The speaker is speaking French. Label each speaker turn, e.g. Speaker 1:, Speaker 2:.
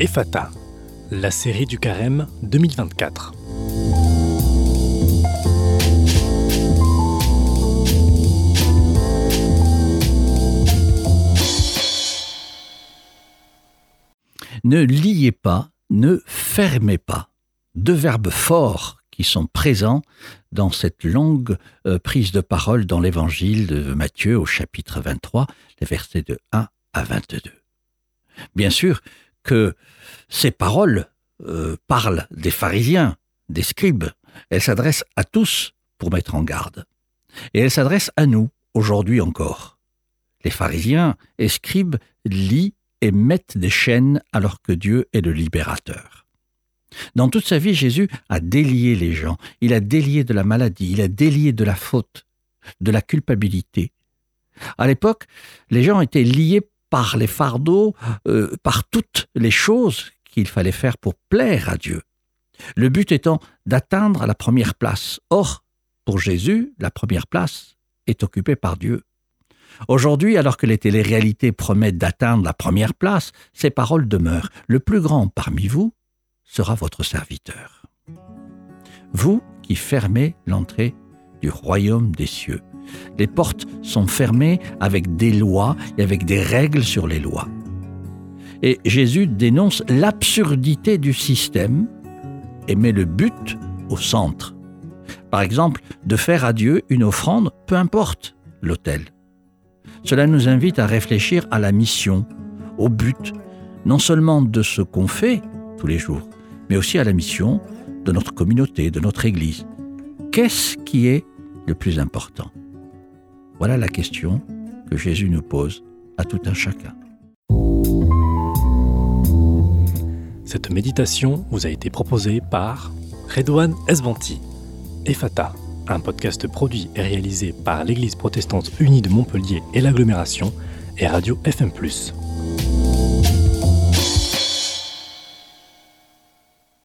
Speaker 1: EFATA, la série du carême 2024.
Speaker 2: Ne liez pas, ne fermez pas. Deux verbes forts qui sont présents dans cette longue euh, prise de parole dans l'évangile de Matthieu au chapitre 23, les versets de 1 à 22. Bien sûr que ces paroles euh, parlent des pharisiens, des scribes, elles s'adressent à tous pour mettre en garde. Et elles s'adressent à nous, aujourd'hui encore. Les pharisiens et scribes lient et mettent des chaînes alors que Dieu est le libérateur. Dans toute sa vie, Jésus a délié les gens, il a délié de la maladie, il a délié de la faute, de la culpabilité. À l'époque, les gens étaient liés par les fardeaux, euh, par toutes les choses qu'il fallait faire pour plaire à Dieu. Le but étant d'atteindre la première place. Or, pour Jésus, la première place est occupée par Dieu. Aujourd'hui, alors que les téléréalités promettent d'atteindre la première place, ces paroles demeurent. Le plus grand parmi vous sera votre serviteur. Vous qui fermez l'entrée du royaume des cieux. Les portes sont fermées avec des lois et avec des règles sur les lois. Et Jésus dénonce l'absurdité du système et met le but au centre. Par exemple, de faire à Dieu une offrande, peu importe l'autel. Cela nous invite à réfléchir à la mission, au but, non seulement de ce qu'on fait tous les jours, mais aussi à la mission de notre communauté, de notre Église. Qu'est-ce qui est le plus important? Voilà la question que Jésus nous pose à tout un chacun.
Speaker 1: Cette méditation vous a été proposée par Redouane Esbanti, EFATA, un podcast produit et réalisé par l'Église protestante unie de Montpellier et l'agglomération et Radio FM+.